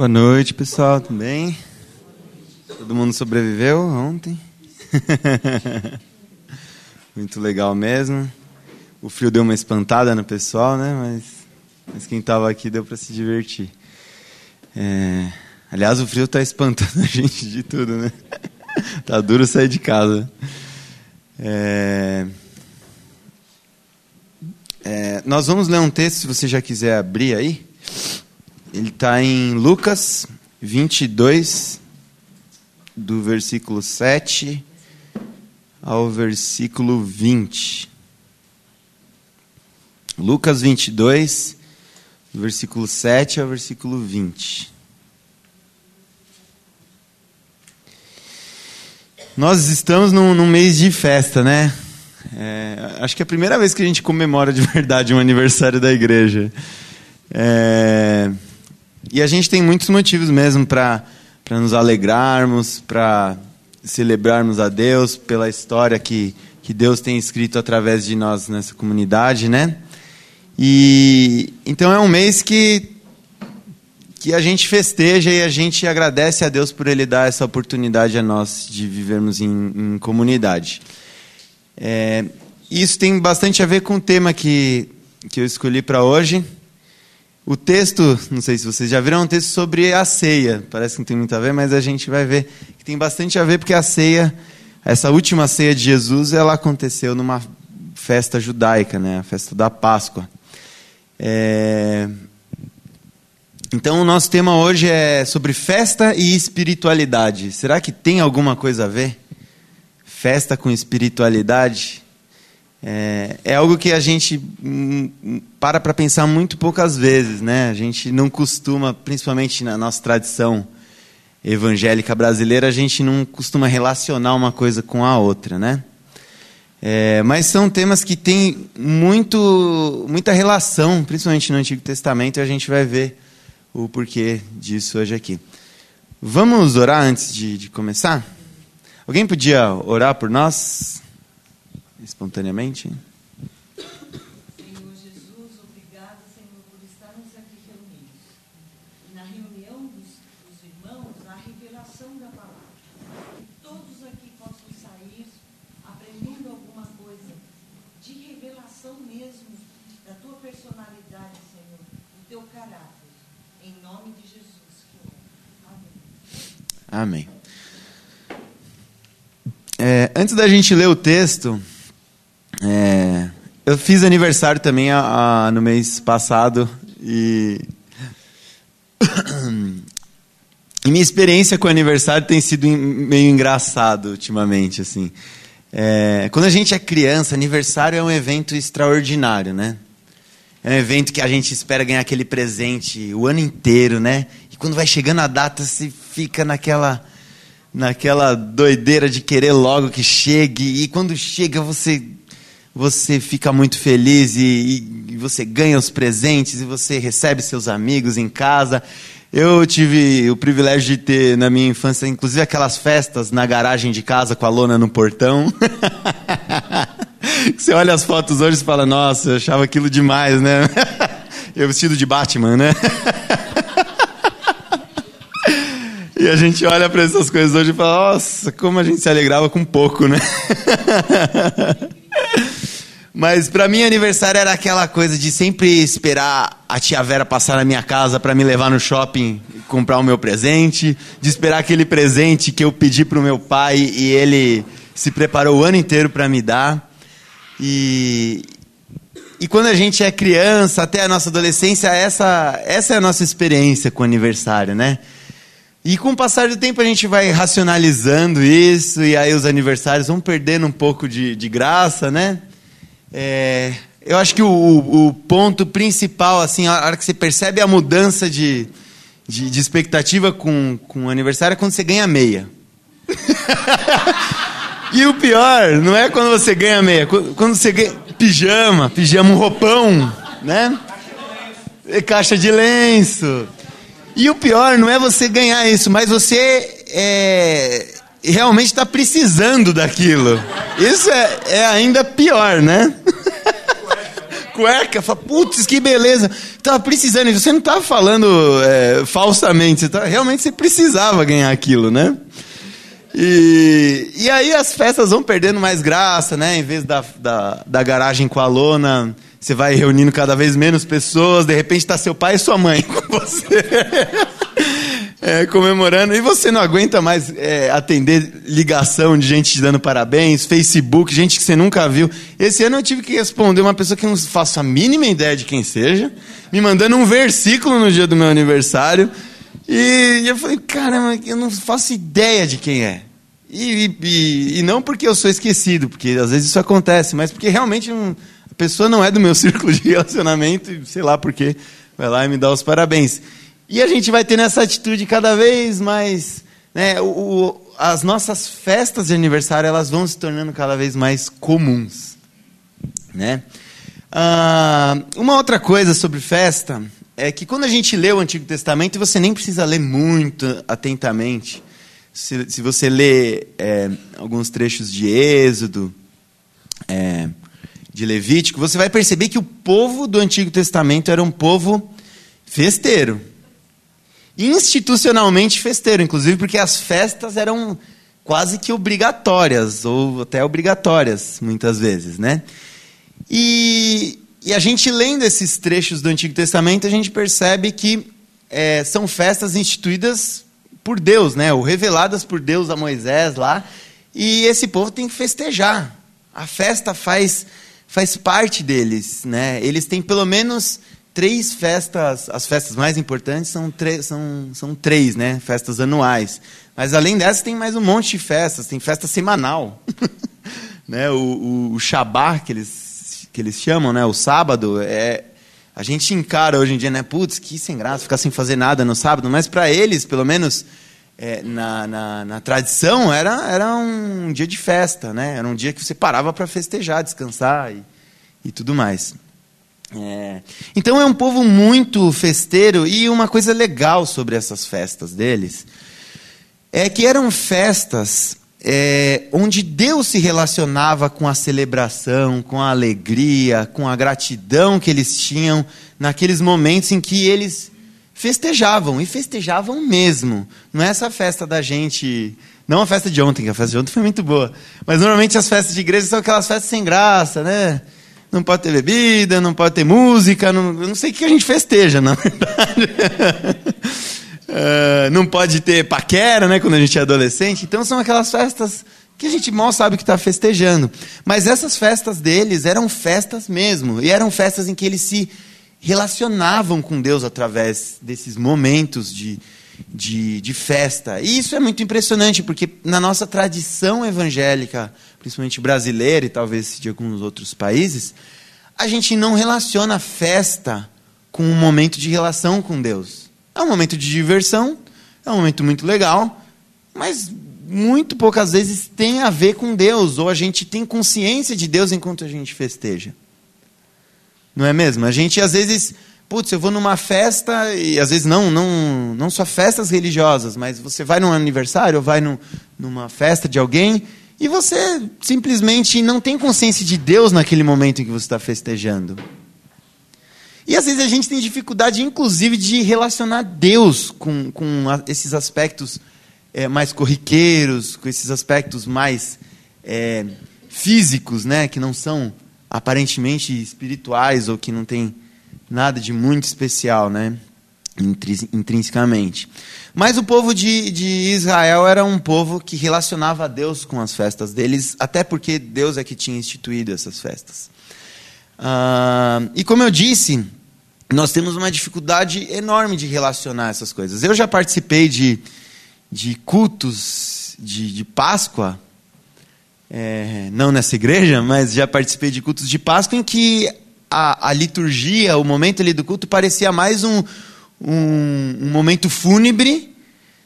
Boa noite, pessoal. Tudo bem? Todo mundo sobreviveu ontem? Muito legal mesmo. O frio deu uma espantada no pessoal, né? Mas, mas quem estava aqui deu para se divertir. É... Aliás, o frio está espantando a gente de tudo, né? tá duro sair de casa. É... É... Nós vamos ler um texto, se você já quiser abrir aí. Ele está em Lucas 22, do versículo 7 ao versículo 20. Lucas 22, do versículo 7 ao versículo 20. Nós estamos num, num mês de festa, né? É, acho que é a primeira vez que a gente comemora de verdade um aniversário da igreja. É, e a gente tem muitos motivos mesmo para nos alegrarmos, para celebrarmos a Deus pela história que, que Deus tem escrito através de nós nessa comunidade, né? E então é um mês que que a gente festeja e a gente agradece a Deus por Ele dar essa oportunidade a nós de vivermos em, em comunidade. É, isso tem bastante a ver com o tema que, que eu escolhi para hoje. O texto, não sei se vocês já viram, é um texto sobre a ceia. Parece que não tem muito a ver, mas a gente vai ver que tem bastante a ver, porque a ceia, essa última ceia de Jesus, ela aconteceu numa festa judaica, né? a festa da Páscoa. É... Então, o nosso tema hoje é sobre festa e espiritualidade. Será que tem alguma coisa a ver? Festa com espiritualidade? É, é algo que a gente hum, hum, para para pensar muito poucas vezes, né? A gente não costuma, principalmente na nossa tradição evangélica brasileira, a gente não costuma relacionar uma coisa com a outra, né? É, mas são temas que têm muito, muita relação, principalmente no Antigo Testamento, e a gente vai ver o porquê disso hoje aqui. Vamos orar antes de, de começar? Alguém podia orar por nós? Espontaneamente? Senhor Jesus, obrigada, Senhor, por estarmos aqui reunidos. Na reunião dos, dos irmãos, a revelação da palavra. Que todos aqui possam sair aprendendo alguma coisa de revelação mesmo da tua personalidade, Senhor, do teu caráter. Em nome de Jesus. Amém. Amém. É, antes da gente ler o texto, é, eu fiz aniversário também a, a, no mês passado e... e minha experiência com aniversário tem sido meio engraçado ultimamente, assim. É, quando a gente é criança, aniversário é um evento extraordinário, né? É um evento que a gente espera ganhar aquele presente o ano inteiro, né? E quando vai chegando a data, se fica naquela naquela doideira de querer logo que chegue. E quando chega, você você fica muito feliz e, e, você ganha os presentes e você recebe seus amigos em casa. Eu tive o privilégio de ter na minha infância, inclusive aquelas festas na garagem de casa com a lona no portão. você olha as fotos hoje e fala, nossa, eu achava aquilo demais, né? Eu vestido de Batman, né? E a gente olha para essas coisas hoje e fala, nossa, como a gente se alegrava com pouco, né? Mas para mim aniversário era aquela coisa de sempre esperar a tia Vera passar na minha casa para me levar no shopping comprar o meu presente, de esperar aquele presente que eu pedi pro meu pai e ele se preparou o ano inteiro para me dar. E e quando a gente é criança, até a nossa adolescência, essa essa é a nossa experiência com aniversário, né? E com o passar do tempo a gente vai racionalizando isso, e aí os aniversários vão perdendo um pouco de, de graça, né? É, eu acho que o, o, ponto principal, assim, a hora que você percebe a mudança de, de, de expectativa com, com o aniversário é quando você ganha meia. e o pior não é quando você ganha meia, quando você ganha pijama, pijama, um roupão, né? Caixa de lenço. E o pior não é você ganhar isso, mas você é, realmente está precisando daquilo. Isso é, é ainda pior, né? cueca, fala, putz, que beleza. Tava precisando, você não estava falando é, falsamente, você tava, realmente você precisava ganhar aquilo, né? E, e aí as festas vão perdendo mais graça, né? Em vez da, da, da garagem com a lona, você vai reunindo cada vez menos pessoas, de repente está seu pai e sua mãe com você. É, comemorando, e você não aguenta mais é, atender ligação de gente te dando parabéns, Facebook, gente que você nunca viu. Esse ano eu tive que responder uma pessoa que eu não faço a mínima ideia de quem seja, me mandando um versículo no dia do meu aniversário. E, eu falei, caramba, eu não faço ideia de quem é. E, e, e, não porque eu sou esquecido, porque às vezes isso acontece, mas porque realmente um, a pessoa não é do meu círculo de relacionamento, sei lá porque vai lá e me dá os parabéns. E a gente vai tendo essa atitude cada vez mais. Né, o, as nossas festas de aniversário elas vão se tornando cada vez mais comuns. Né? Ah, uma outra coisa sobre festa é que quando a gente lê o Antigo Testamento, você nem precisa ler muito atentamente. Se, se você lê é, alguns trechos de Êxodo, é, de Levítico, você vai perceber que o povo do Antigo Testamento era um povo festeiro institucionalmente festeiro, inclusive porque as festas eram quase que obrigatórias, ou até obrigatórias, muitas vezes, né? E, e a gente lendo esses trechos do Antigo Testamento, a gente percebe que é, são festas instituídas por Deus, né? Ou reveladas por Deus a Moisés lá, e esse povo tem que festejar. A festa faz, faz parte deles, né? Eles têm pelo menos três festas, as festas mais importantes são, são, são três, né? Festas anuais. Mas além dessas tem mais um monte de festas, tem festa semanal. né? O, o, o Shabá, que eles, que eles chamam, né? o sábado, é, a gente encara hoje em dia, né? Putz, que sem graça ficar sem fazer nada no sábado, mas para eles, pelo menos é, na, na, na, tradição, era, era um dia de festa, né? Era um dia que você parava para festejar, descansar e, e tudo mais. É. Então é um povo muito festeiro e uma coisa legal sobre essas festas deles é que eram festas é, onde Deus se relacionava com a celebração, com a alegria, com a gratidão que eles tinham naqueles momentos em que eles festejavam e festejavam mesmo. Não é essa festa da gente. Não a festa de ontem, que a festa de ontem foi muito boa. Mas normalmente as festas de igreja são aquelas festas sem graça, né? Não pode ter bebida, não pode ter música, não, não sei o que a gente festeja, na verdade. uh, não pode ter paquera, né, quando a gente é adolescente. Então são aquelas festas que a gente mal sabe que está festejando. Mas essas festas deles eram festas mesmo, e eram festas em que eles se relacionavam com Deus através desses momentos de, de, de festa. E isso é muito impressionante, porque na nossa tradição evangélica, principalmente brasileira e talvez de alguns outros países, a gente não relaciona a festa com um momento de relação com Deus. É um momento de diversão, é um momento muito legal, mas muito poucas vezes tem a ver com Deus, ou a gente tem consciência de Deus enquanto a gente festeja. Não é mesmo? A gente às vezes putz, eu vou numa festa, e às vezes não, não, não só festas religiosas, mas você vai num aniversário, ou vai num, numa festa de alguém, e você simplesmente não tem consciência de Deus naquele momento em que você está festejando. E às vezes a gente tem dificuldade, inclusive, de relacionar Deus com, com esses aspectos é, mais corriqueiros, com esses aspectos mais é, físicos, né, que não são aparentemente espirituais ou que não têm nada de muito especial, né? Intrinsecamente. Mas o povo de, de Israel era um povo que relacionava a Deus com as festas deles, até porque Deus é que tinha instituído essas festas. Uh, e como eu disse, nós temos uma dificuldade enorme de relacionar essas coisas. Eu já participei de, de cultos de, de Páscoa, é, não nessa igreja, mas já participei de cultos de Páscoa em que a, a liturgia, o momento ali do culto, parecia mais um, um, um momento fúnebre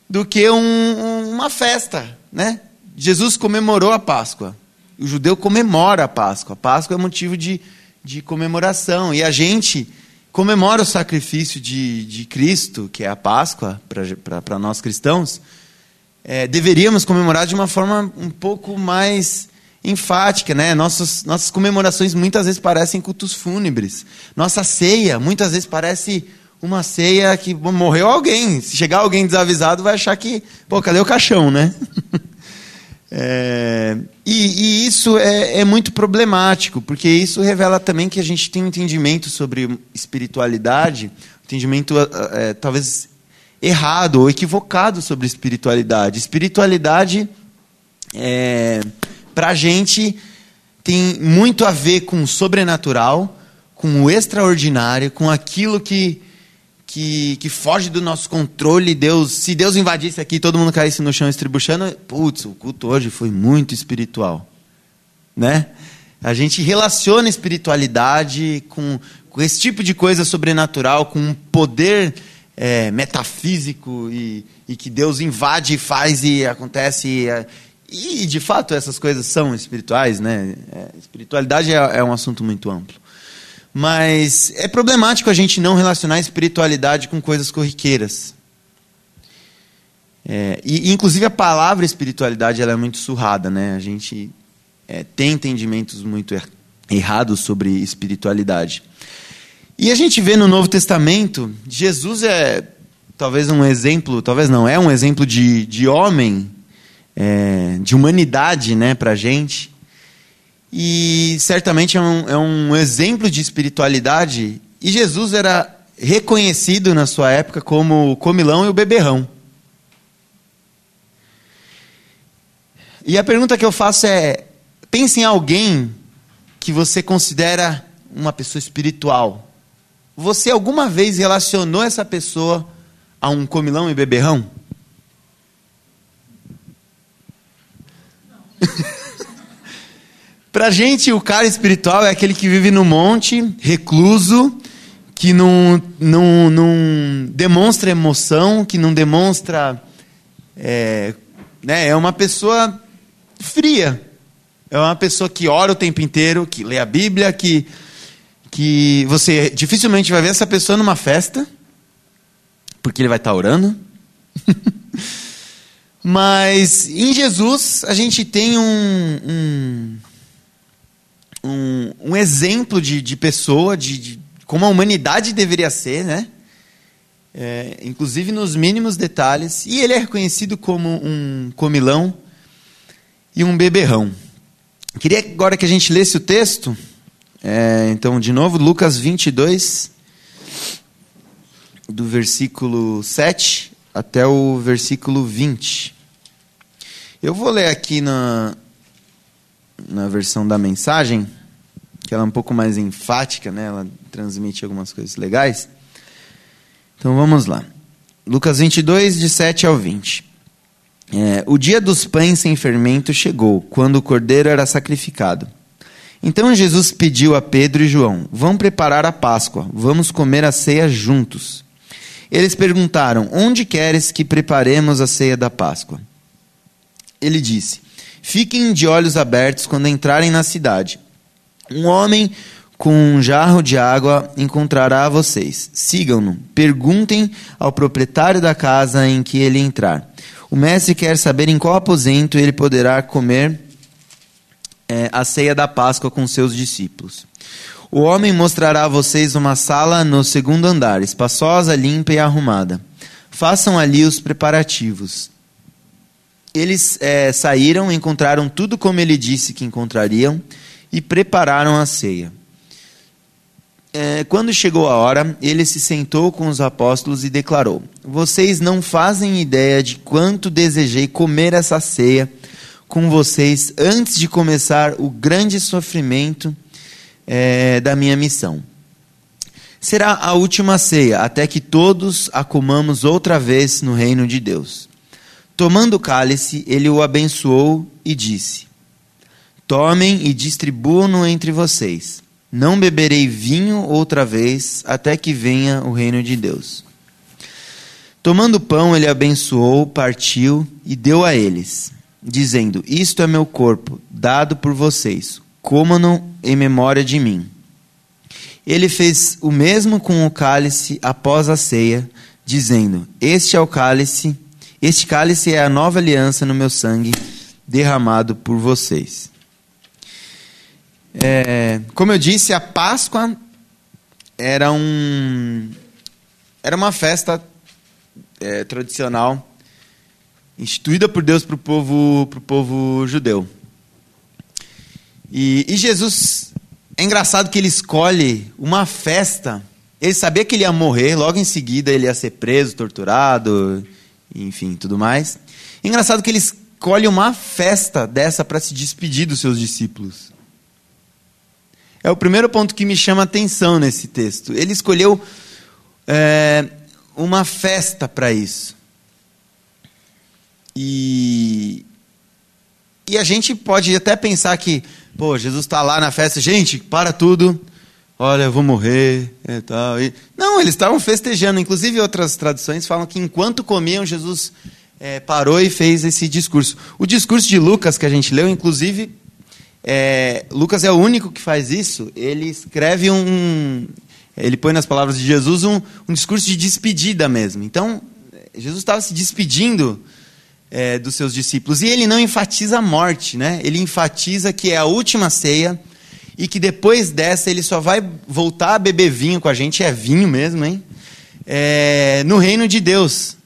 do que um, uma festa. Né? Jesus comemorou a Páscoa. O judeu comemora a Páscoa. A Páscoa é motivo de, de comemoração. E a gente comemora o sacrifício de, de Cristo, que é a Páscoa, para nós cristãos. É, deveríamos comemorar de uma forma um pouco mais enfática, né? Nossas, nossas comemorações muitas vezes parecem cultos fúnebres. Nossa ceia muitas vezes parece uma ceia que morreu alguém. Se chegar alguém desavisado, vai achar que, pô, cadê o caixão, né? é, e, e, isso é, é, muito problemático, porque isso revela também que a gente tem um entendimento sobre espiritualidade, entendimento é, talvez errado ou equivocado sobre espiritualidade. Espiritualidade, é, para a gente, tem muito a ver com o sobrenatural, com o extraordinário, com aquilo que que, que foge do nosso controle. Deus, se Deus invadisse aqui, todo mundo caísse no chão estribuchando, putz, o culto hoje foi muito espiritual, né? A gente relaciona espiritualidade com, com esse tipo de coisa sobrenatural, com um poder é, metafísico e, e, que Deus invade, faz e acontece. E, é, e, de fato essas coisas são espirituais, né? É, espiritualidade é, é um assunto muito amplo. Mas é problemático a gente não relacionar espiritualidade com coisas corriqueiras. É, e, inclusive, a palavra espiritualidade ela é muito surrada. Né? A gente é, tem entendimentos muito er errados sobre espiritualidade. E a gente vê no Novo Testamento, Jesus é talvez um exemplo, talvez não, é um exemplo de, de homem, é, de humanidade né, para a gente. E certamente é um, é um exemplo de espiritualidade. E Jesus era reconhecido na sua época como o comilão e o beberrão. E a pergunta que eu faço é: pense em alguém que você considera uma pessoa espiritual. Você alguma vez relacionou essa pessoa a um comilão e beberrão? Para a gente, o cara espiritual é aquele que vive no monte, recluso, que não, não, não demonstra emoção, que não demonstra. É, né, é uma pessoa fria. É uma pessoa que ora o tempo inteiro, que lê a Bíblia, que, que você dificilmente vai ver essa pessoa numa festa, porque ele vai estar orando. Mas em Jesus a gente tem um, um um, um exemplo de, de pessoa, de, de, como a humanidade deveria ser, né? É, inclusive nos mínimos detalhes. E ele é reconhecido como um comilão e um beberrão. Queria agora que a gente lesse o texto. É, então, de novo, Lucas 22, do versículo 7 até o versículo 20. Eu vou ler aqui na, na versão da mensagem, que ela é um pouco mais enfática, né? ela transmite algumas coisas legais. Então vamos lá. Lucas 22, de 7 ao 20. É, o dia dos pães sem fermento chegou, quando o cordeiro era sacrificado. Então Jesus pediu a Pedro e João: Vão preparar a Páscoa, vamos comer a ceia juntos. Eles perguntaram: Onde queres que preparemos a ceia da Páscoa? Ele disse: Fiquem de olhos abertos quando entrarem na cidade. Um homem com um jarro de água encontrará vocês. Sigam-no. Perguntem ao proprietário da casa em que ele entrar. O mestre quer saber em qual aposento ele poderá comer é, a ceia da Páscoa com seus discípulos. O homem mostrará a vocês uma sala no segundo andar, espaçosa, limpa e arrumada. Façam ali os preparativos. Eles é, saíram, encontraram tudo como ele disse que encontrariam e prepararam a ceia. É, quando chegou a hora, ele se sentou com os apóstolos e declarou: Vocês não fazem ideia de quanto desejei comer essa ceia com vocês antes de começar o grande sofrimento é, da minha missão. Será a última ceia, até que todos a comamos outra vez no reino de Deus. Tomando o cálice, ele o abençoou e disse: Tomem e distribuam-no entre vocês. Não beberei vinho outra vez, até que venha o reino de Deus. Tomando o pão, ele abençoou, partiu e deu a eles, dizendo: Isto é meu corpo, dado por vocês. Comam-no em memória de mim. Ele fez o mesmo com o cálice após a ceia, dizendo: Este é o cálice este cálice é a nova aliança no meu sangue, derramado por vocês. É, como eu disse, a Páscoa era um era uma festa é, tradicional instituída por Deus para o povo pro povo judeu. E, e Jesus é engraçado que ele escolhe uma festa. Ele sabia que ele ia morrer, logo em seguida ele ia ser preso, torturado, enfim, tudo mais. Engraçado que ele escolhe uma festa dessa para se despedir dos seus discípulos. É o primeiro ponto que me chama a atenção nesse texto. Ele escolheu é, uma festa para isso. E, e a gente pode até pensar que, pô, Jesus está lá na festa, gente, para tudo, olha, eu vou morrer e tal. E, não, eles estavam festejando. Inclusive, outras traduções falam que enquanto comiam, Jesus é, parou e fez esse discurso. O discurso de Lucas que a gente leu, inclusive, é, Lucas é o único que faz isso. Ele escreve um. Ele põe nas palavras de Jesus um, um discurso de despedida mesmo. Então, Jesus estava se despedindo é, dos seus discípulos. E ele não enfatiza a morte, né? ele enfatiza que é a última ceia e que depois dessa ele só vai voltar a beber vinho com a gente, é vinho mesmo, hein? É, no reino de Deus.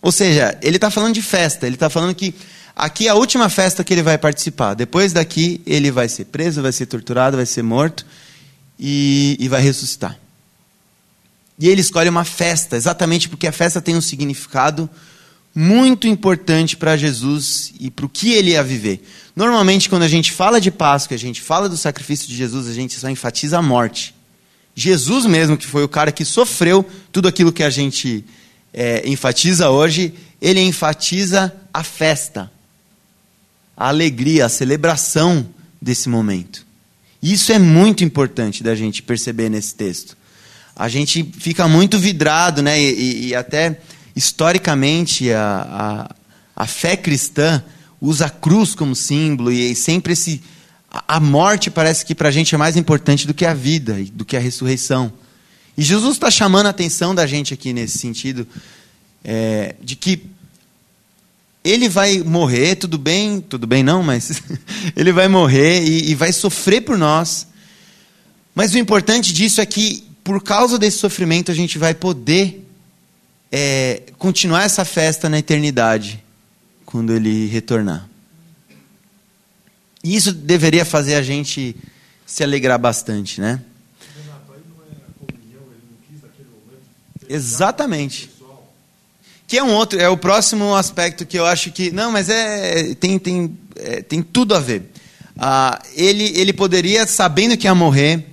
Ou seja, ele está falando de festa, ele está falando que Aqui é a última festa que ele vai participar. Depois daqui, ele vai ser preso, vai ser torturado, vai ser morto e, e vai ressuscitar. E ele escolhe uma festa, exatamente porque a festa tem um significado muito importante para Jesus e para o que ele ia viver. Normalmente, quando a gente fala de Páscoa, a gente fala do sacrifício de Jesus, a gente só enfatiza a morte. Jesus mesmo, que foi o cara que sofreu tudo aquilo que a gente é, enfatiza hoje, ele enfatiza a festa a alegria, a celebração desse momento. Isso é muito importante da gente perceber nesse texto. A gente fica muito vidrado, né? E, e até historicamente a, a, a, fé cristã usa a cruz como símbolo e sempre esse a morte parece que para a gente é mais importante do que a vida, do que a ressurreição. E Jesus está chamando a atenção da gente aqui nesse sentido, é, de que ele vai morrer, tudo bem, tudo bem não, mas ele vai morrer e, e, vai sofrer por nós. Mas o importante disso é que, por causa desse sofrimento, a gente vai poder é, continuar essa festa na eternidade, quando ele retornar. E isso deveria fazer a gente se alegrar bastante, né? Exatamente que é um outro, é o próximo aspecto que eu acho que não, mas é tem tem é, tem tudo a ver. Ah, ele ele poderia sabendo que ia morrer,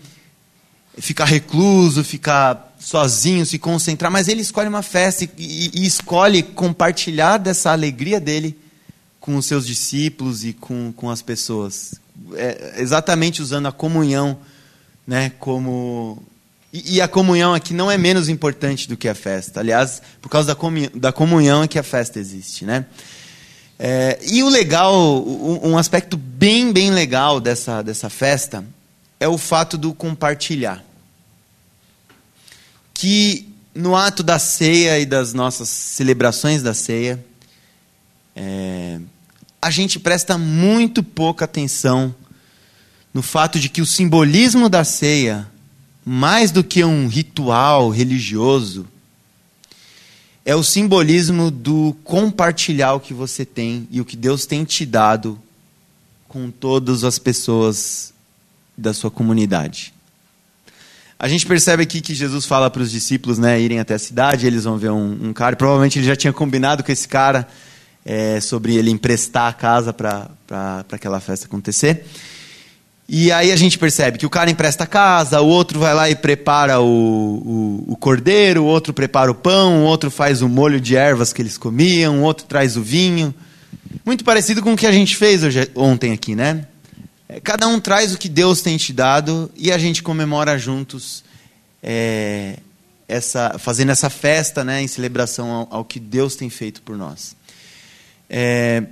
ficar recluso, ficar sozinho, se concentrar, mas ele escolhe uma festa e, e escolhe compartilhar dessa alegria dele com os seus discípulos e com, com as pessoas, é, exatamente usando a comunhão, né, como e, e, a comunhão aqui não é menos importante do que a festa. Aliás, por causa da, comunhão, da comunhão é que a festa existe, né? É, e o legal, um aspecto bem, bem legal dessa, dessa festa é o fato do compartilhar. Que no ato da ceia e das nossas celebrações da ceia, é, a gente presta muito pouca atenção no fato de que o simbolismo da ceia mais do que um ritual religioso, é o simbolismo do compartilhar o que você tem e o que Deus tem te dado com todas as pessoas da sua comunidade. A gente percebe aqui que Jesus fala para os discípulos né, irem até a cidade, eles vão ver um, um cara, provavelmente ele já tinha combinado com esse cara é, sobre ele emprestar a casa para aquela festa acontecer. E aí a gente percebe que o cara empresta a casa, o outro vai lá e prepara o, o, o, cordeiro, o outro prepara o pão, o outro faz o molho de ervas que eles comiam, o outro traz o vinho. Muito parecido com o que a gente fez hoje, ontem aqui, né? É, cada um traz o que Deus tem te dado e a gente comemora juntos, é, essa, fazendo essa festa né, em celebração ao, ao que Deus tem feito por nós. É,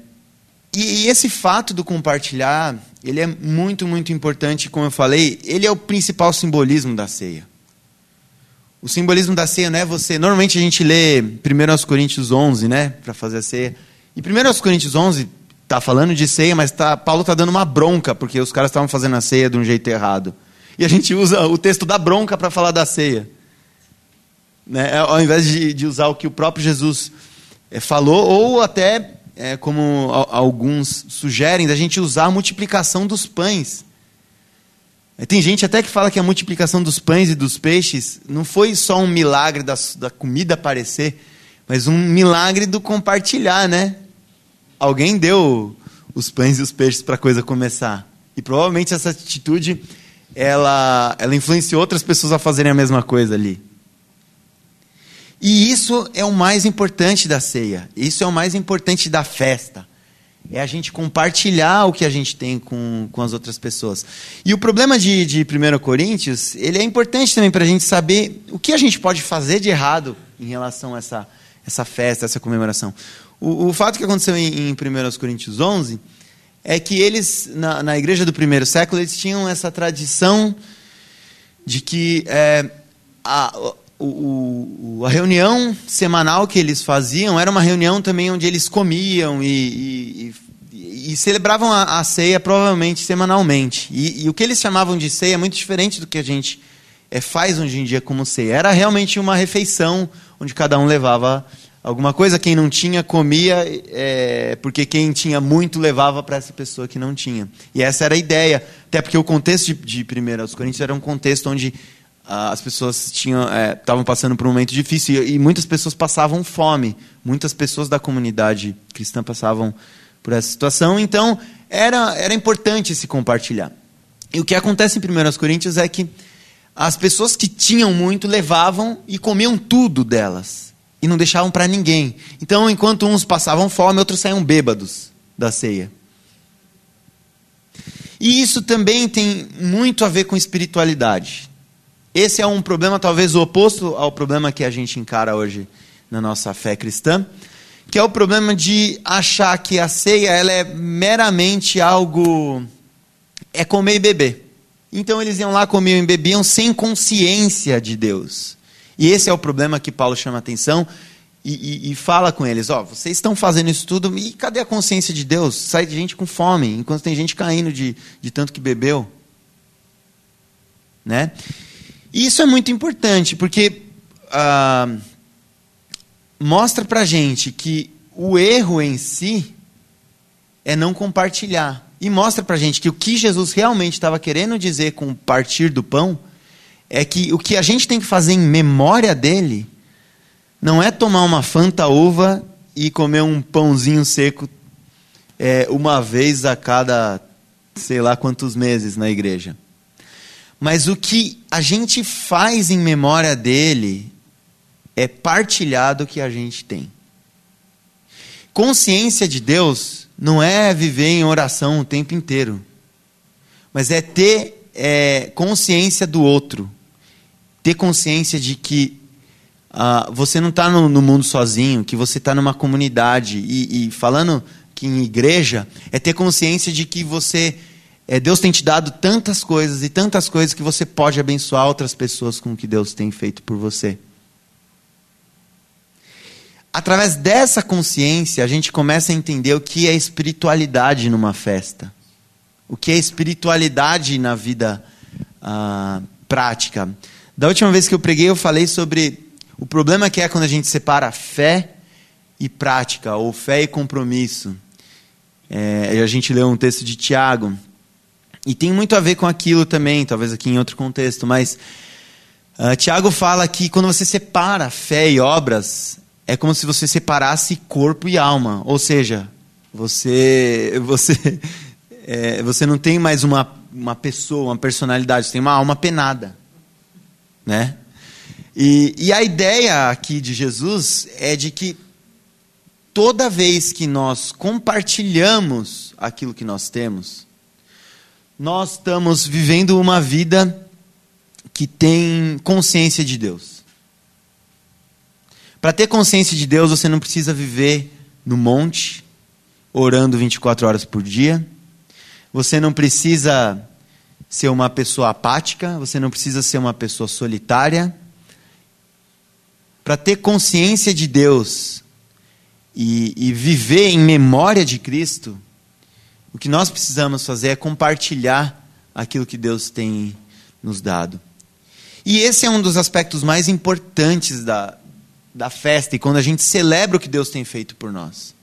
e, e, esse fato do compartilhar, ele é muito, muito importante, como eu falei, ele é o principal simbolismo da ceia. O simbolismo da ceia não é você. Normalmente a gente lê 1 Coríntios 11, né, para fazer a ceia. E 1 Coríntios 11 tá falando de ceia, mas tá, Paulo está dando uma bronca, porque os caras estavam fazendo a ceia de um jeito errado. E a gente usa o texto da bronca para falar da ceia. Né? Ao invés de, de, usar o que o próprio Jesus é, falou, ou até, é, como alguns sugerem, da gente usar a multiplicação dos pães. Tem gente até que fala que a multiplicação dos pães e dos peixes não foi só um milagre da, da comida aparecer, mas um milagre do compartilhar, né? Alguém deu os pães e os peixes para a coisa começar. E provavelmente essa atitude ela, ela influenciou outras pessoas a fazerem a mesma coisa ali. E isso é o mais importante da ceia. Isso é o mais importante da festa é a gente compartilhar o que a gente tem com, com as outras pessoas. E o problema de, de 1 Coríntios, ele é importante também para a gente saber o que a gente pode fazer de errado em relação a essa, essa festa, essa comemoração. O, o fato que aconteceu em, em 1 Coríntios 11 é que eles, na, na igreja do primeiro século, eles tinham essa tradição de que é, a, o, o, a reunião semanal que eles faziam era uma reunião também onde eles comiam e, e, e, e celebravam a, a, ceia provavelmente semanalmente. E, o que eles chamavam de ceia é muito diferente do que a gente é, faz hoje em dia como ceia. Era realmente uma refeição onde cada um levava alguma coisa. Quem não tinha, comia, é, porque quem tinha muito levava para essa pessoa que não tinha. E essa era a ideia. Até porque o contexto de, de 1 Coríntios era um contexto onde as pessoas tinham estavam é, passando por um momento difícil e, e, muitas pessoas passavam fome muitas pessoas da comunidade cristã passavam por essa situação então era era importante se compartilhar e o que acontece em 1 Coríntios é que as pessoas que tinham muito levavam e comiam tudo delas não deixavam para ninguém então enquanto uns passavam fome outros saíam bêbados da ceia e isso também tem muito a ver com espiritualidade esse é um problema talvez o oposto ao problema que a gente encara hoje na nossa fé cristã, que é o problema de achar que a ceia ela é meramente algo é comer e beber. Então eles iam lá, comiam e bebiam sem consciência de Deus. E esse é o problema que Paulo chama a atenção e, e, e fala com eles: ó, oh, vocês estão fazendo isso tudo, e cadê a consciência de Deus? Sai de gente com fome, enquanto tem gente caindo de, de tanto que bebeu. Né? E isso é muito importante, porque ah, mostra para gente que o erro em si é não compartilhar. E mostra para gente que o que Jesus realmente estava querendo dizer com partir do pão é que o que a gente tem que fazer em memória dele não é tomar uma fanta uva e comer um pãozinho seco é, uma vez a cada sei lá quantos meses na igreja. Mas o que a gente faz em memória dele é partilhar do que a gente tem. Consciência de Deus não é viver em oração o tempo inteiro, mas é ter é, consciência do outro, ter consciência de que uh, você não está no, no, mundo sozinho, que você está numa comunidade. E, e falando que em igreja, é ter consciência de que você é, Deus tem te dado tantas coisas e tantas coisas que você pode abençoar outras pessoas com o que Deus tem feito por você. Através dessa consciência, a gente começa a entender o que é espiritualidade numa festa. O que é espiritualidade na vida ah, prática. Da última vez que eu preguei, eu falei sobre o problema que é quando a gente separa fé e prática, ou fé e compromisso. É, a gente leu um texto de Tiago, e tem muito a ver com aquilo também, talvez aqui em outro contexto, mas uh, Tiago fala que quando você separa fé e obras, é como se você separasse corpo e alma. Ou seja, você, você, é, você não tem mais uma, uma pessoa, uma personalidade, você tem uma alma penada. Né? E, e a ideia aqui de Jesus é de que toda vez que nós compartilhamos aquilo que nós temos, nós estamos vivendo uma vida que tem consciência de Deus. Para ter consciência de Deus, você não precisa viver no monte, orando 24 horas por dia. Você não precisa ser uma pessoa apática, você não precisa ser uma pessoa solitária. Para ter consciência de Deus e, e viver em memória de Cristo, O que nós precisamos fazer é compartilhar aquilo que Deus tem nos dado. E esse é um dos aspectos mais importantes da, da festa e quando a gente celebra o que Deus tem feito por nós.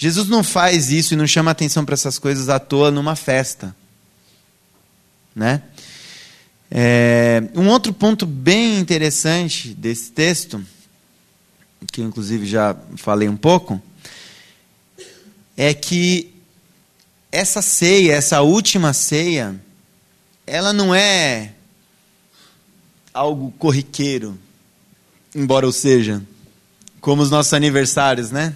Jesus não faz isso e não chama atenção para essas coisas à toa numa festa. Né? É, um outro ponto bem interessante desse texto, que eu inclusive já falei um pouco, é que essa ceia, essa última ceia, ela não é algo corriqueiro, embora o seja, como os nossos aniversários, né?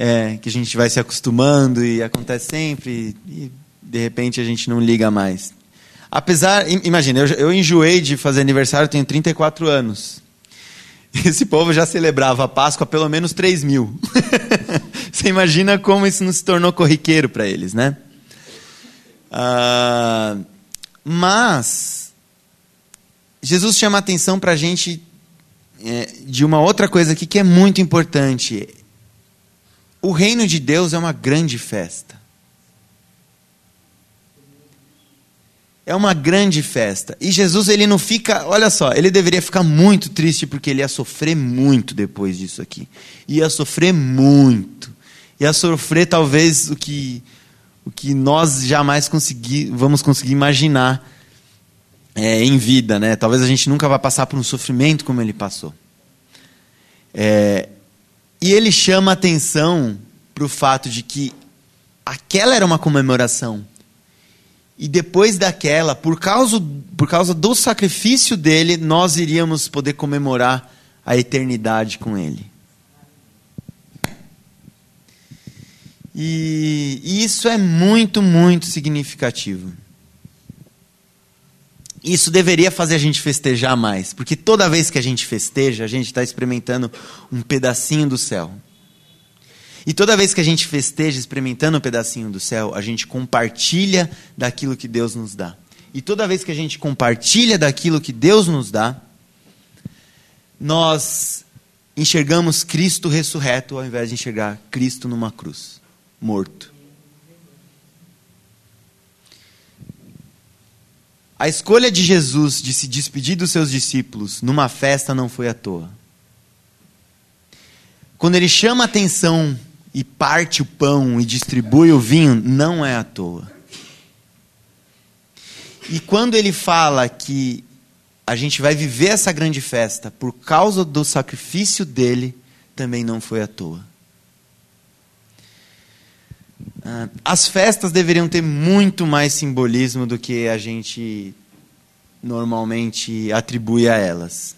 É, que a gente vai se acostumando e acontece sempre e de repente a gente não liga mais. Apesar, imagina, eu, eu enjoei de fazer aniversário, tenho 34 anos. Esse povo já celebrava a Páscoa pelo menos 3 mil. Você imagina como isso não se tornou corriqueiro para eles, né? Ah, mas, Jesus chama atenção para a gente é, de uma outra coisa aqui que é muito importante. O reino de Deus é uma grande festa. É uma grande festa. E Jesus, ele não fica, olha só, ele deveria ficar muito triste porque ele ia sofrer muito depois disso aqui. Ia sofrer muito. Ia sofrer talvez o que o que nós jamais conseguir, vamos conseguir imaginar é, em vida, né? Talvez a gente nunca vá passar por um sofrimento como ele passou. É, e ele chama atenção para o fato de que aquela era uma comemoração e depois daquela, por causa, por causa do sacrifício dele, nós iríamos poder comemorar a eternidade com ele. E, e isso é muito, muito significativo. Isso deveria fazer a gente festejar mais, porque toda vez que a gente festeja, a gente está experimentando um pedacinho do céu. E toda vez que a gente festeja experimentando um pedacinho do céu, a gente compartilha daquilo que Deus nos dá. E toda vez que a gente compartilha daquilo que Deus nos dá, nós enxergamos Cristo ressurreto ao invés de enxergar Cristo numa cruz, morto. A escolha de Jesus de se despedir dos seus discípulos numa festa não foi à toa. Quando ele chama a atenção e parte o pão e distribui o vinho, não é à toa. E quando ele fala que a gente vai viver essa grande festa por causa do sacrifício dele, também não foi à toa. Ah, as festas deveriam ter muito mais simbolismo do que a gente normalmente atribui a elas.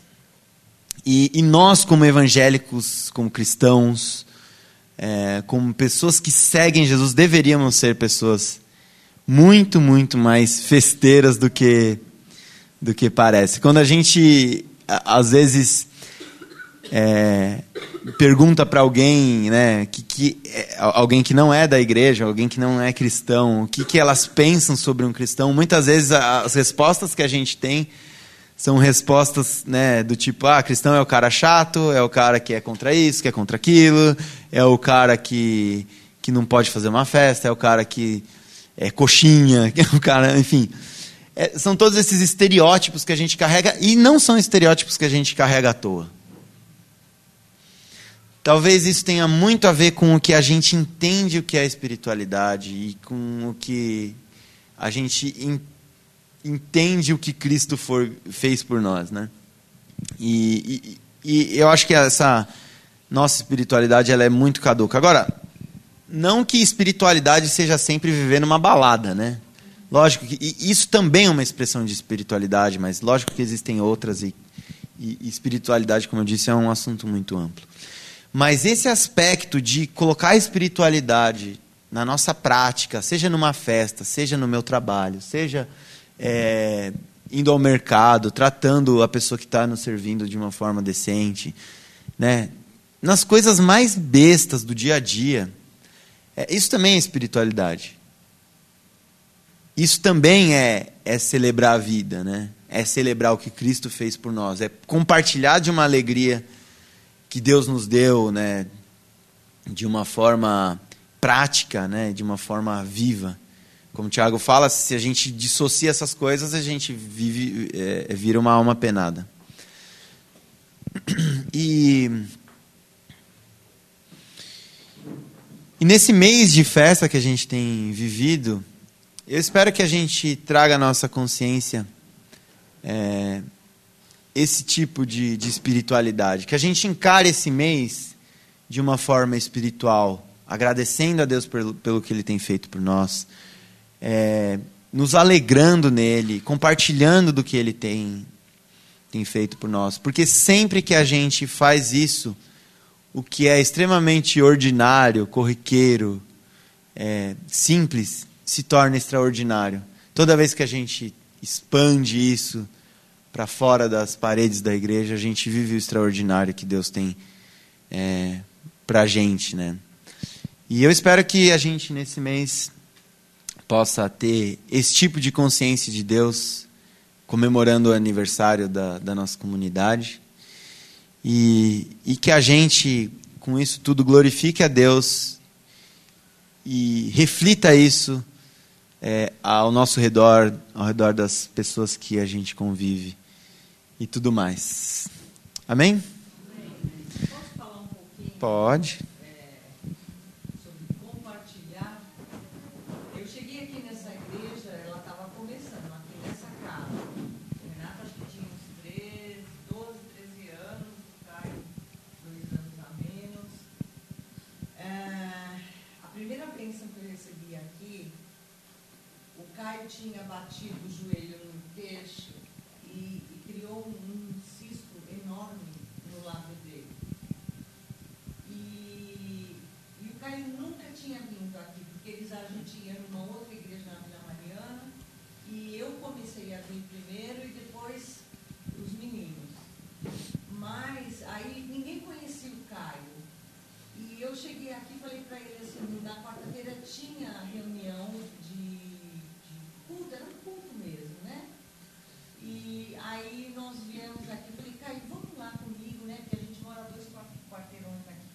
E, e nós, como evangélicos, como cristãos, é, como pessoas que seguem Jesus, deveríamos ser pessoas muito, muito mais festeiras do que, do que parece. Quando a gente, às vezes, é, pergunta para alguém, né, que, que, é, alguém que não é da igreja, alguém que não é cristão, o que, que elas pensam sobre um cristão, muitas vezes as respostas que a gente tem são respostas né, do tipo, ah, cristão é o cara chato, é o cara que é contra isso, que é contra aquilo, é o cara que, que não pode fazer uma festa, é o cara que é coxinha, é o cara, enfim. É, são todos esses estereótipos que a gente carrega, e não são estereótipos que a gente carrega à toa. Talvez isso tenha muito a ver com o que a gente entende o que é espiritualidade e com o que a gente entende entende o que Cristo for, fez por nós, né? E, e, e, eu acho que essa nossa espiritualidade ela é muito caduca. Agora, não que espiritualidade seja sempre viver numa balada, né? Lógico que isso também é uma expressão de espiritualidade, mas lógico que existem outras e, e espiritualidade, como eu disse, é um assunto muito amplo. Mas esse aspecto de colocar a espiritualidade na nossa prática, seja numa festa, seja no meu trabalho, seja é, indo ao mercado, tratando a pessoa que está nos servindo de uma forma decente, né? nas coisas mais bestas do dia a dia. É, isso também é espiritualidade. Isso também é, é celebrar a vida, né? é celebrar o que Cristo fez por nós, é compartilhar de uma alegria que Deus nos deu, né? de uma forma prática, né, de uma forma viva. Como o Tiago fala, se a gente dissocia essas coisas, a gente vive, é, vira uma alma penada. E, e nesse mês de festa que a gente tem vivido, eu espero que a gente traga à nossa consciência é, esse tipo de, de espiritualidade, que a gente encare esse mês de uma forma espiritual, agradecendo a Deus pelo, pelo que Ele tem feito por nós, é, nos alegrando nele, compartilhando do que Ele tem, tem feito por nós. Porque sempre que a gente faz isso, o que é extremamente ordinário, corriqueiro, é, simples, se torna extraordinário. Toda vez que a gente expande isso para fora das paredes da igreja, a gente vive o extraordinário que Deus tem é, para a gente, né? E eu espero que a gente nesse mês possa ter esse tipo de consciência de Deus, comemorando o aniversário da, da nossa comunidade, e, e que a gente, com isso tudo, glorifique a Deus e reflita isso é, ao nosso redor, ao redor das pessoas que a gente convive e tudo mais. Amém? Posso falar um pouquinho? Pode. é, sobre compartilhar. Eu cheguei aqui nessa igreja, ela estava começando, aqui nessa casa. O Renato acho que tinha uns 13, 12, 13 anos, o Caio dois anos a menos. É, a primeira bênção que eu recebi aqui, o Caio tinha batido o joelho no queixo e, e criou um cisto enorme no lado dele. E, e o Caio nunca tinha vindo aqui, porque eles, a gente ia numa outra igreja na Vila Mariana, e eu comecei a vir primeiro e depois os meninos. Mas aí ninguém conhecia o Caio. E eu cheguei aqui e falei para ele assim, na quarta-feira tinha reunião de, de culto, era um culto mesmo, né? E aí nós viemos aqui, eu falei, Caio, vamos lá comigo, né? Porque a gente mora dois quart- quarteirões aqui.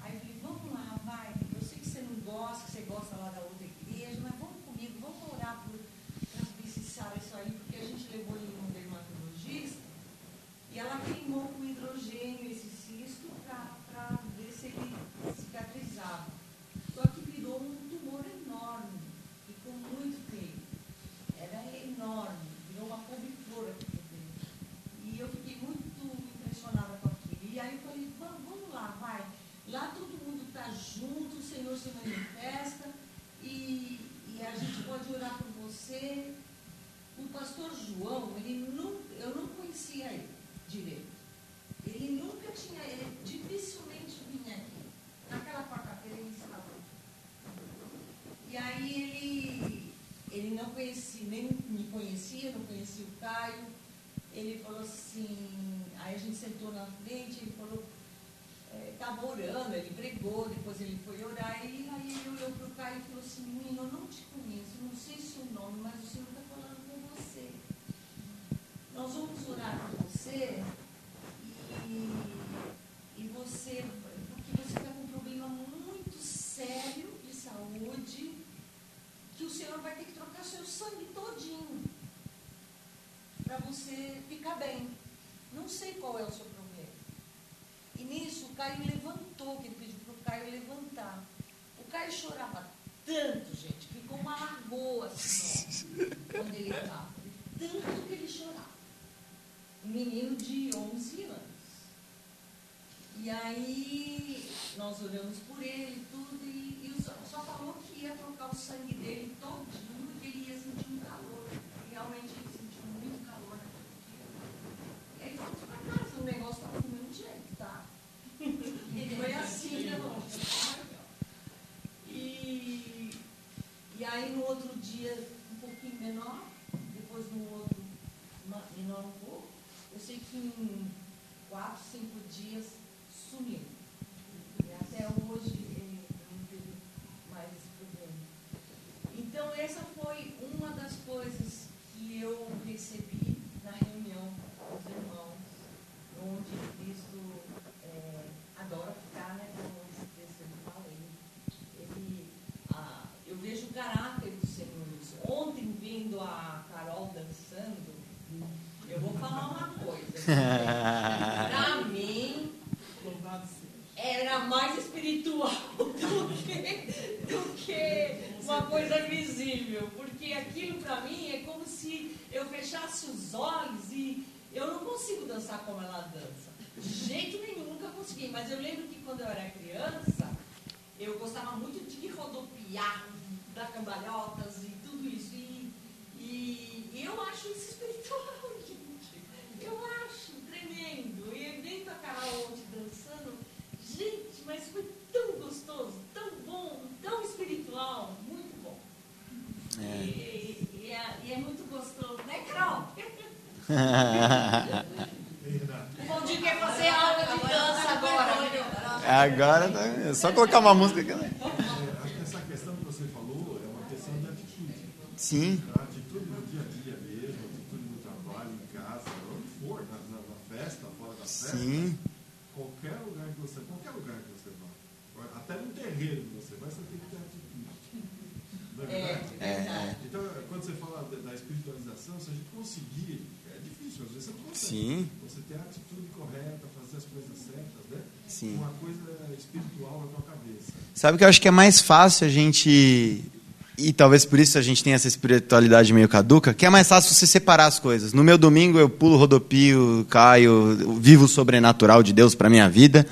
Aí eu falei, vamos lá, vai. Eu sei que você não gosta, que você gosta lá da outra igreja, mas vamos comigo, vamos orar por para ver se sai isso aí, porque a gente levou ele num dermatologista e ela queimou com hidrogênio esse cisto para ver se ele cicatrizava. Só que virou um tumor enorme, ficou muito feio. Era enorme, virou uma couve-flor aqui por dentro. E eu fiquei muito impressionada com aquilo. E aí eu falei, vamos, vamos lá, vai. Lá todo mundo está junto, o Senhor se manifesta e, e a gente pode orar por você. O pastor João, ele nunca, eu não conhecia ele direito. Ele nunca tinha, ele dificilmente vinha aqui. Naquela quarta-feira ele estava aqui. E aí ele, ele não conhecia, nem me conhecia, não conhecia o Caio. Ele falou assim, aí a gente sentou na frente, ele falou, estava orando, ele pregou, depois ele foi orar, e aí ele olhou para o Caio e falou assim, menino, eu não te conheço, não sei seu nome, mas o Senhor está. Nós vamos orar por você e, e você, porque você está com um problema muito sério de saúde, que o Senhor vai ter que trocar seu sangue todinho para você ficar bem. Não sei qual é o seu problema. E nisso o Caio levantou, que ele pediu para o Caio levantar. O Caio chorava tanto, gente, ficou uma lagoa assim, ó, onde ele estava. Tanto que ele chorava. Um menino de 11 anos. E aí nós oramos por ele tudo, e, e só, falou que ia trocar o sangue dele todinho, que ele ia sentir um calor. Realmente ele sentiu muito calor naquele dia. E aí fomos para casa, o negócio estava do mesmo jeito, tá? E foi assim, né, irmão? E, e aí no outro dia, um pouquinho menor, depois no outro, menor um pouco, sei que em quatro, cinco dias sumiu. E até hoje ele não teve mais esse problema. Então essa foi uma das coisas que eu Pra mim, era mais espiritual do que, do que uma coisa visível. Porque pra mim é como se eu fechasse os olhos e eu não consigo dançar como ela dança. De jeito nenhum, nunca consegui. Mas eu lembro que quando eu era criança, eu gostava muito de rodopiar, dar cambalhotas e tudo isso. E, e, eu acho isso espiritual, gente. Eu acho tremendo. E vem com a Carol ontem dançando. Gente, mas foi tão gostoso, tão bom, tão espiritual. Muito bom. É. E, e é, e é muito gostoso, né, Carol? O Valdir quer fazer aula de dança agora. Agora tá- é só colocar uma música aqui. né? Acho que essa questão que você falou é uma questão de atitude. Sim, A atitude no dia a dia mesmo, a atitude no trabalho, em casa, onde for, na, na, na festa, fora da festa. sim, Qualquer lugar que você qualquer lugar que você vá, até no terreiro que você vai, você tem que ter é É? É, verdade. Então, quando você fala da, espiritualização, se a gente conseguir, é difícil, às vezes você não consegue. Sim. Você ter a atitude correta, fazer as coisas certas, né? Sim. Uma coisa espiritual na tua cabeça. Sabe que eu acho que é mais fácil a gente. E talvez por isso a gente tenha essa espiritualidade meio caduca, que é mais fácil você separar as coisas. No meu domingo eu pulo rodopio, caio, vivo o sobrenatural de Deus para minha vida.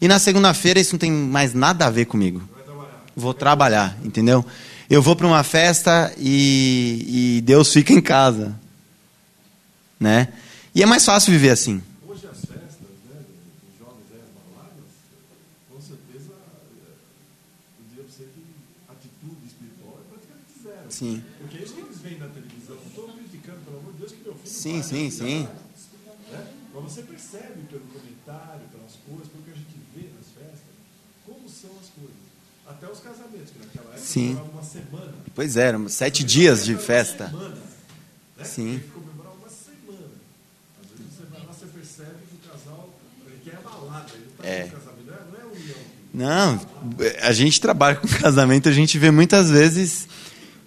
E na segunda-feira isso não tem mais nada a ver comigo. Trabalhar. Vou trabalhar, entendeu? Eu vou para uma festa e, e Deus fica em casa. Né? E é mais fácil viver assim. Hoje as festas, né, dos jovens as baladas, com certeza, é, eu diria pra você que atitude espiritual é praticamente zero. Sim. Porque é isso que eles veem na televisão. Não estou criticando, pelo amor de Deus, que meu filho Sim, sim, sim. Né? Mas você percebe pelo comentário, pelas coisas, pelo que a gente vê nas festas, como são as coisas. Até os casamentos, que naquela época Sim. uma semana. Pois é, eram sete dias de Era uma festa. semana, né? Sim. Comemorar uma semana. Às vezes você vai lá, você percebe que o casal quer balada, ele não está É. no casamento, não é, não é união. Não, a gente trabalha com casamento, a gente vê muitas vezes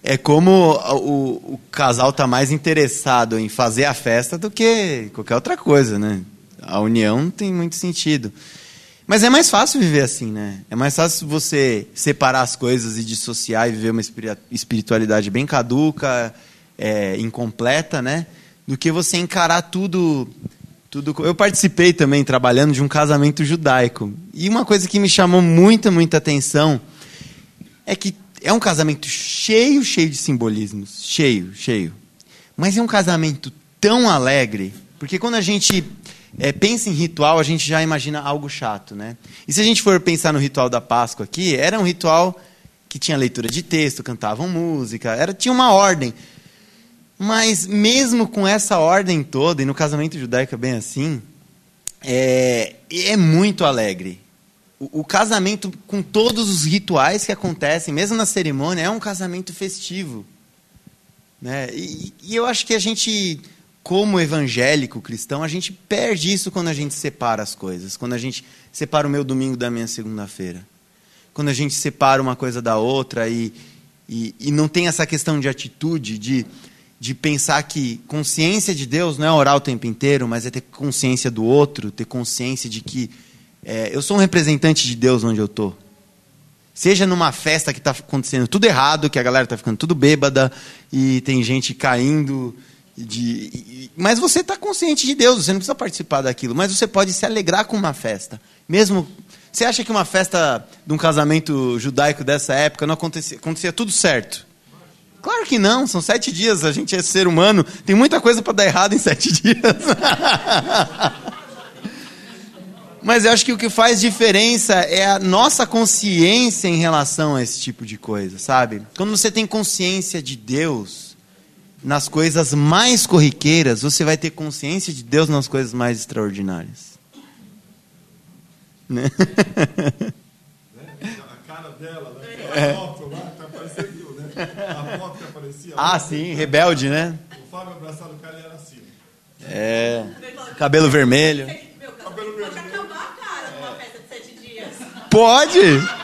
é como o, o casal tá mais interessado em fazer a festa do que qualquer outra coisa, né? A união não tem muito sentido. Mas é mais fácil viver assim, né? É mais fácil você separar as coisas e dissociar e viver uma espiri- espiritualidade bem caduca, é, incompleta, né? Do que você encarar tudo tudo. Eu participei também trabalhando de um casamento judaico. E uma coisa que me chamou muita, muita atenção é que é um casamento cheio, cheio de simbolismos. Cheio, cheio. Mas é um casamento tão alegre, porque quando a gente é, pensa em ritual, a gente já imagina algo chato, né? E se a gente for pensar no ritual da Páscoa aqui, era um ritual que tinha leitura de texto, cantavam música, era, tinha uma ordem. Mas mesmo com essa ordem toda, e no casamento judaico é bem assim, é, é muito alegre. O, o casamento, com todos os rituais que acontecem, mesmo na cerimônia, é um casamento festivo. Né? E, e eu acho que a gente, como evangélico cristão, a gente perde isso quando a gente separa as coisas. Quando a gente separa o meu domingo da minha segunda-feira. Quando a gente separa uma coisa da outra e, e, e não tem essa questão de atitude, de, de pensar que consciência de Deus não é orar o tempo inteiro, mas é ter consciência do outro, ter consciência de que é, eu sou um representante de Deus onde eu estou. Seja numa festa que está acontecendo tudo errado, que a galera está ficando tudo bêbada e tem gente caindo. De, mas você está consciente de Deus, você não precisa participar daquilo, mas você pode se alegrar com uma festa. Mesmo. Você acha que uma festa de um casamento judaico dessa época não acontecia, acontecia tudo certo? Claro que não, são sete dias, a gente é ser humano, tem muita coisa para dar errado em sete dias. Mas eu acho que o que faz diferença é a nossa consciência em relação a esse tipo de coisa, sabe? Quando você tem consciência de Deus nas coisas mais corriqueiras, você vai ter consciência de Deus nas coisas mais extraordinárias. Né? Né? A cara dela, né? A foto lá que apareceu, né? A foto que aparecia lá. Ah, sim, rebelde, né? O Fábio abraçado o cara era assim. É. Cabelo vermelho. Meu casamento pode acabar, cara, numa festa de sete dias. Pode!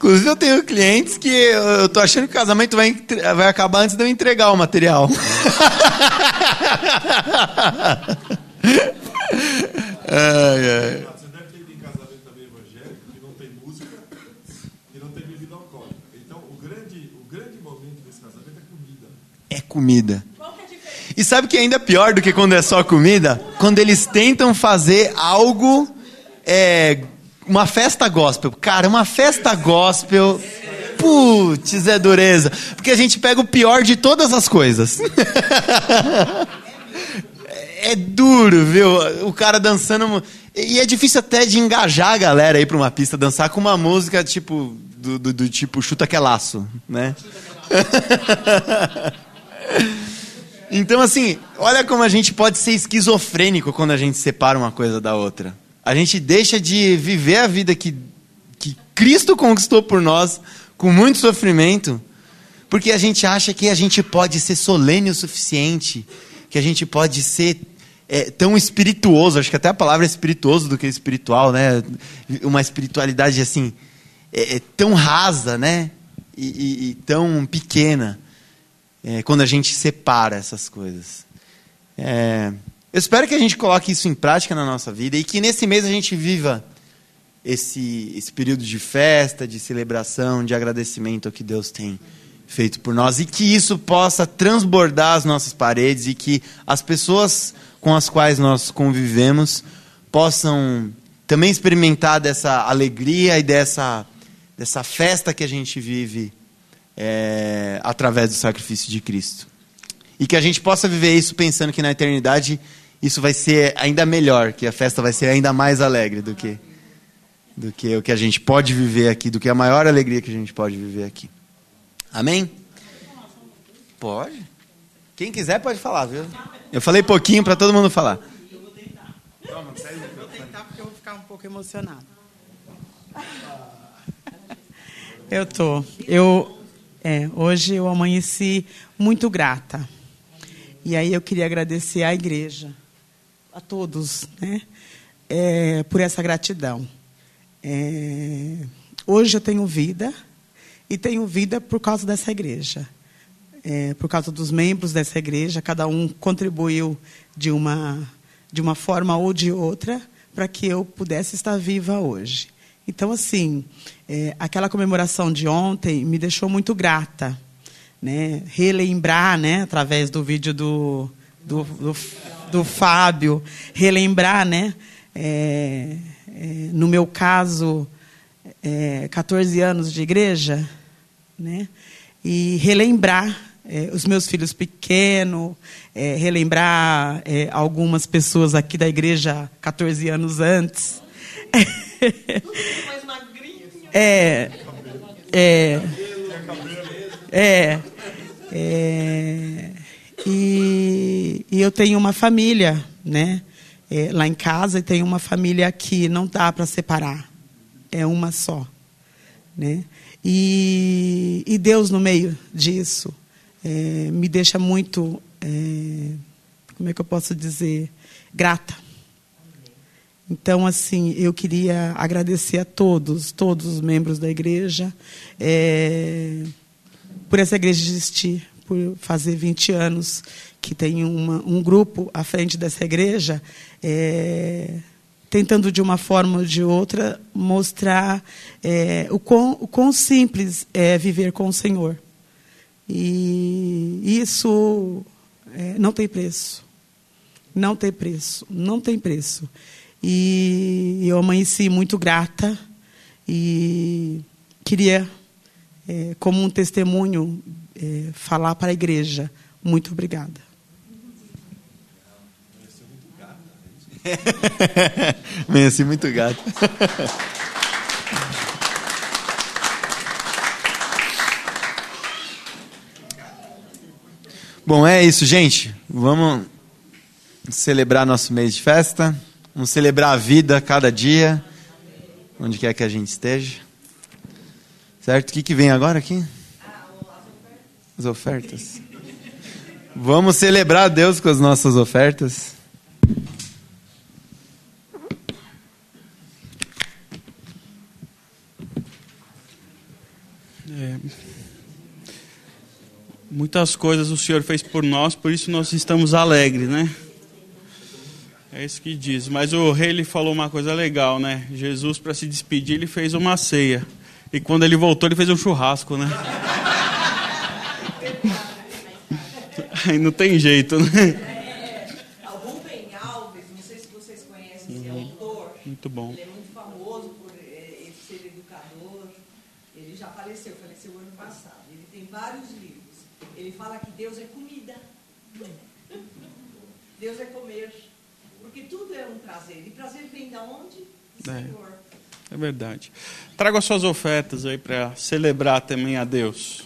Inclusive, eu tenho clientes que eu tô achando que o casamento vai, vai acabar antes de eu entregar o material. Ai, ai. Você deve ter ido em casamento também evangélico, que não tem música e não tem bebida alcoólica. Então, o grande, o grande momento desse casamento é comida. É comida. E sabe o que é ainda pior do que quando é só comida? Quando eles tentam fazer algo. É, uma festa gospel. Cara, uma festa gospel. Putz, é dureza. Porque a gente pega o pior de todas as coisas. é duro, viu? O cara dançando. E é difícil até de engajar a galera aí pra uma pista dançar com uma música tipo. Do, do, do tipo chuta que é laço, né? Então, assim, olha como a gente pode ser esquizofrênico quando a gente separa uma coisa da outra. A gente deixa de viver a vida que, que Cristo conquistou por nós, com muito sofrimento, porque a gente acha que a gente pode ser solene o suficiente, que a gente pode ser é, tão espirituoso, acho que até a palavra é espirituoso do que espiritual, né? Uma espiritualidade assim, é, é tão rasa, né? E, e, e tão pequena é, quando a gente separa essas coisas. É, eu espero que a gente coloque isso em prática na nossa vida e que nesse mês a gente viva esse, esse período de festa, de celebração, de agradecimento ao que Deus tem feito por nós e que isso possa transbordar as nossas paredes e que as pessoas com as quais nós convivemos possam também experimentar dessa alegria e dessa, dessa festa que a gente vive é, através do sacrifício de Cristo. E que a gente possa viver isso pensando que na eternidade isso vai ser ainda melhor, que a festa vai ser ainda mais alegre do que, do que o que a gente pode viver aqui, do que a maior alegria que a gente pode viver aqui. Amém? Pode. Quem quiser pode falar, viu? Eu falei pouquinho para todo mundo falar. Eu vou tentar. Vou tentar porque eu vou ficar um pouco emocionado. Eu tô. Eu é, hoje eu amanheci muito grata. E aí eu queria agradecer à igreja, a todos, né, é, por essa gratidão. É, hoje eu tenho vida e tenho vida por causa dessa igreja, é, por causa dos membros dessa igreja. Cada um contribuiu de uma de uma forma ou de outra para que eu pudesse estar viva hoje. Então, assim, é, aquela comemoração de ontem me deixou muito grata. Né? Relembrar, né, através do vídeo do, do, do, do Fábio, relembrar, né, é, é, no meu caso, é, 14 anos de igreja, né, e relembrar é, os meus filhos pequenos, é, relembrar é, algumas pessoas aqui da igreja 14 anos antes. É. É. É. é e, e, eu tenho uma família, né? É, lá em casa e tenho uma família que não dá para separar. É uma só, né? E, e Deus no meio disso é, me deixa muito, é, como é que eu posso dizer, grata então, assim, eu queria agradecer a todos, todos os membros da igreja, é, por essa igreja existir, por fazer 20 anos que tem uma, um grupo à frente dessa igreja, é, tentando de uma forma ou de outra mostrar é, o, quão, o quão simples é viver com o Senhor. E isso é, não tem preço. Não tem preço. Não tem preço. E eu amanheci muito grata e queria, é, como um testemunho, é, falar para a igreja. Muito obrigada. Amanheci muito gato. Bom, é isso, gente. Vamos celebrar nosso mês de festa. Vamos celebrar a vida cada dia, onde quer que a gente esteja. Certo? O que, que vem agora aqui? As ofertas. Vamos celebrar a Deus com as nossas ofertas. É, muitas coisas o Senhor fez por nós, por isso nós estamos alegres, né? É isso que diz. Mas o rei ele falou uma coisa legal, né? Jesus, para se despedir, ele fez uma ceia. E quando ele voltou, ele fez um churrasco, né? Aí não tem jeito, né? É, o Rubem Alves, não sei se vocês conhecem esse autor. Muito bom. Ele é muito famoso por eh, ele ser educador. Ele já faleceu, faleceu ano passado. Ele tem vários livros. Ele fala que Deus é comida. Deus é comer. Porque tudo é um prazer. E prazer vem da onde? Do É. Senhor. É verdade. Traga as suas ofertas aí para celebrar também a Deus.